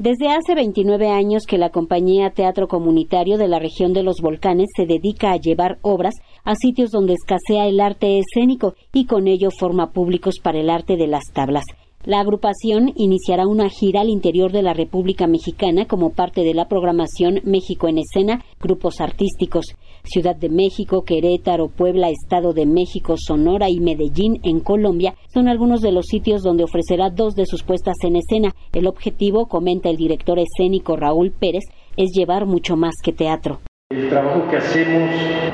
Desde hace 29 años que la compañía Teatro Comunitario de la región de los Volcanes se dedica a llevar obras a sitios donde escasea el arte escénico y con ello forma públicos para el arte de las tablas. La agrupación iniciará una gira al interior de la República Mexicana como parte de la programación México en Escena, grupos artísticos. Ciudad de México, Querétaro, Puebla, Estado de México, Sonora y Medellín en Colombia son algunos de los sitios donde ofrecerá dos de sus puestas en escena. El objetivo, comenta el director escénico Raúl Pérez, es llevar mucho más que teatro. El trabajo que hacemos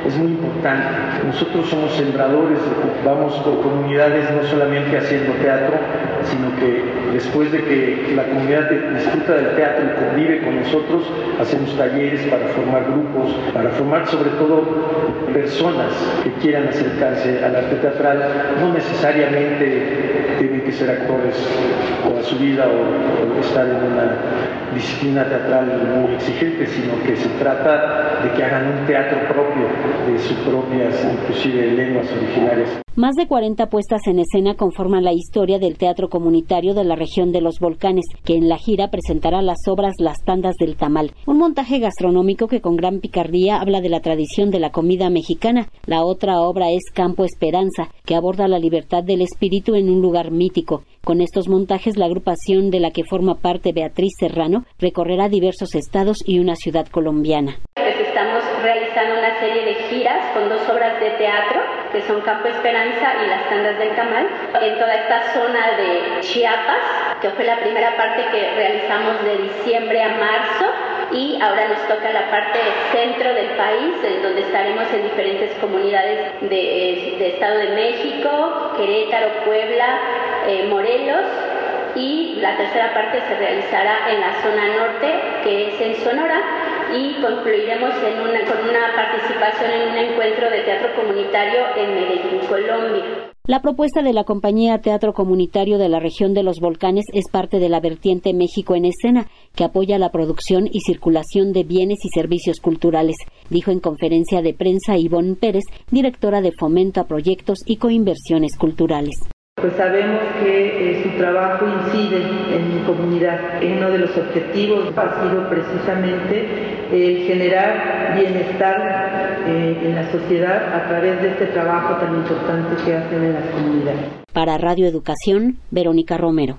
es muy importante. Nosotros somos sembradores, vamos por comunidades no solamente haciendo teatro, sino que después de que la comunidad disfruta del teatro y convive con nosotros, hacemos talleres para formar grupos, para formar sobre todo personas que quieran acercarse al arte teatral, no necesariamente tienen que ser actores toda su vida o, estar en una disciplina teatral muy exigente, sino que se trata de que hagan un teatro propio de sus propias, inclusive lenguas originarias. Más de 40 puestas en escena conforman la historia del teatro comunitario de la región de los volcanes, que en la gira presentará las obras Las Tandas del Tamal, un montaje gastronómico que con gran picardía habla de la tradición de la comida mexicana. La otra obra es Campo Esperanza, que aborda la libertad del espíritu en un lugar mítico. Con estos montajes, la agrupación de la que forma parte Beatriz Serrano recorrerá diversos estados y una ciudad colombiana. Estamos realizando una serie de giras con dos obras de teatro, que son Campo Esperanza y Las Tandas del Tamal, en toda esta zona de Chiapas, que fue la primera parte que realizamos de diciembre a marzo y ahora nos toca la parte centro del país, en donde estaremos en diferentes comunidades de, Estado de México, Querétaro, Puebla, eh, Morelos y la tercera parte se realizará en la zona norte, que es en Sonora, y concluiremos en una, con una participación en un encuentro de teatro comunitario en Medellín, Colombia. La propuesta de la compañía Teatro Comunitario de la región de los Volcanes es parte de la vertiente México en escena, que apoya la producción y circulación de bienes y servicios culturales, dijo en conferencia de prensa Ivonne Pérez, directora de Fomento a Proyectos y Coinversiones Culturales. Pues sabemos que eh, su trabajo incide en mi comunidad. Uno de los objetivos ha sido precisamente el generar bienestar eh, en la sociedad a través de este trabajo tan importante que hacen en las comunidades. Para Radio Educación, Verónica Romero.